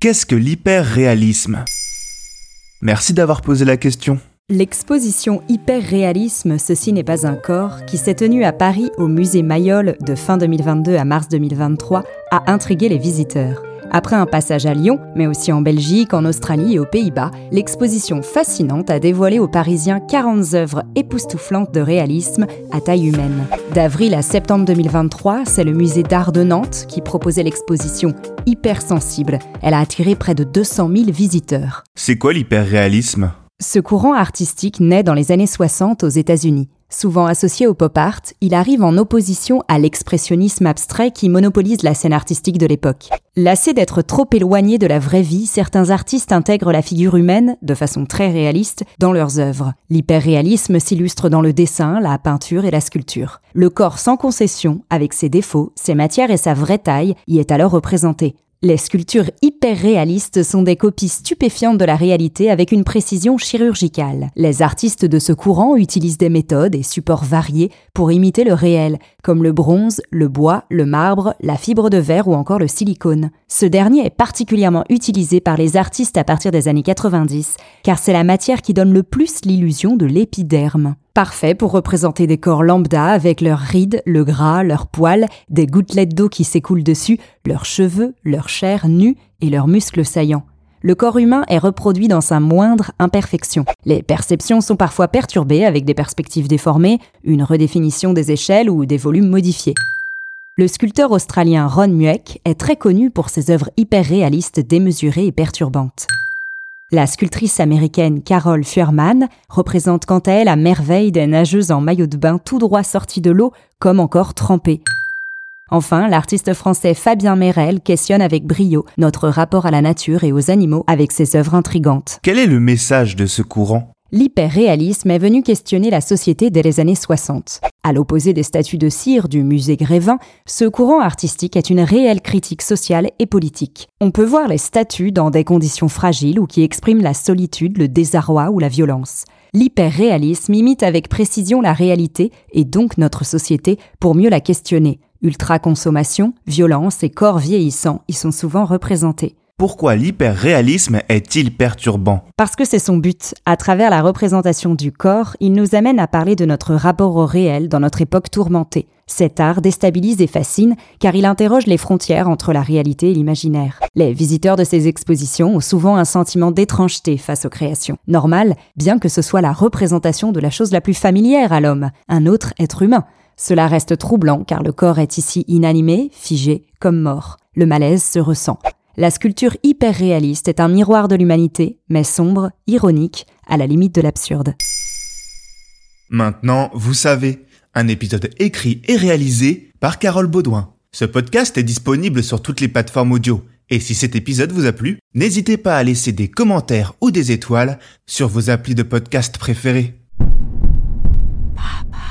Qu'est-ce que l'hyperréalisme? Merci d'avoir posé la question. L'exposition Hyperréalisme, ceci n'est pas un corps, qui s'est tenue à Paris au musée Mayol de fin 2022 à mars 2023, a intrigué les visiteurs. Après un passage à Lyon, mais aussi en Belgique, en Australie et aux Pays-Bas, l'exposition fascinante a dévoilé aux Parisiens 40 œuvres époustouflantes de réalisme à taille humaine. D'avril à septembre 2023, c'est le musée d'art de Nantes qui proposait l'exposition Hypersensible. Elle a attiré près de 200 000 visiteurs. C'est quoi l'hyperréalisme? Ce courant artistique naît dans les années 60 aux États-Unis. Souvent associé au pop art, il arrive en opposition à l'expressionnisme abstrait qui monopolise la scène artistique de l'époque. Lassés d'être trop éloignés de la vraie vie, certains artistes intègrent la figure humaine, de façon très réaliste, dans leurs œuvres. L'hyperréalisme s'illustre dans le dessin, la peinture et la sculpture. Le corps sans concession, avec ses défauts, ses matières et sa vraie taille, y est alors représenté. Les sculptures hyper réalistes sont des copies stupéfiantes de la réalité avec une précision chirurgicale. Les artistes de ce courant utilisent des méthodes et supports variés pour imiter le réel, comme le bronze, le bois, le marbre, la fibre de verre ou encore le silicone. Ce dernier est particulièrement utilisé par les artistes à partir des années 90, car c'est la matière qui donne le plus l'illusion de l'épiderme. Parfait pour représenter des corps lambda avec leurs rides, le gras, leurs poils, des gouttelettes d'eau qui s'écoulent dessus, leurs cheveux, leur chair nue et leurs muscles saillants. Le corps humain est reproduit dans sa moindre imperfection. Les perceptions sont parfois perturbées avec des perspectives déformées, une redéfinition des échelles ou des volumes modifiés. Le sculpteur australien Ron Mueck est très connu pour ses œuvres hyper réalistes démesurées et perturbantes. La sculptrice américaine Carol Fuhrman représente quant à elle la merveille des nageuses en maillot de bain tout droit sorties de l'eau, comme encore trempées. Enfin, l'artiste français Fabien Merel questionne avec brio notre rapport à la nature et aux animaux avec ses œuvres intrigantes. Quel est le message de ce courant? L'hyperréalisme est venu questionner la société dès les années 60. À l'opposé des statues de cire du musée Grévin, ce courant artistique est une réelle critique sociale et politique. On peut voir les statues dans des conditions fragiles ou qui expriment la solitude, le désarroi ou la violence. L'hyperréalisme imite avec précision la réalité et donc notre société pour mieux la questionner. Ultra-consommation, violence et corps vieillissants y sont souvent représentés. Pourquoi l'hyperréalisme est-il perturbant? Parce que c'est son but. À travers la représentation du corps, il nous amène à parler de notre rapport au réel dans notre époque tourmentée. Cet art déstabilise et fascine car il interroge les frontières entre la réalité et l'imaginaire. Les visiteurs de ces expositions ont souvent un sentiment d'étrangeté face aux créations. Normal, bien que ce soit la représentation de la chose la plus familière à l'homme, un autre être humain. Cela reste troublant car le corps est ici inanimé, figé, comme mort. Le malaise se ressent. La sculpture hyper réaliste est un miroir de l'humanité, mais sombre, ironique, à la limite de l'absurde. Maintenant, vous savez, un épisode écrit et réalisé par Carole Baudouin. Ce podcast est disponible sur toutes les plateformes audio. Et si cet épisode vous a plu, n'hésitez pas à laisser des commentaires ou des étoiles sur vos applis de podcast préférés. Papa.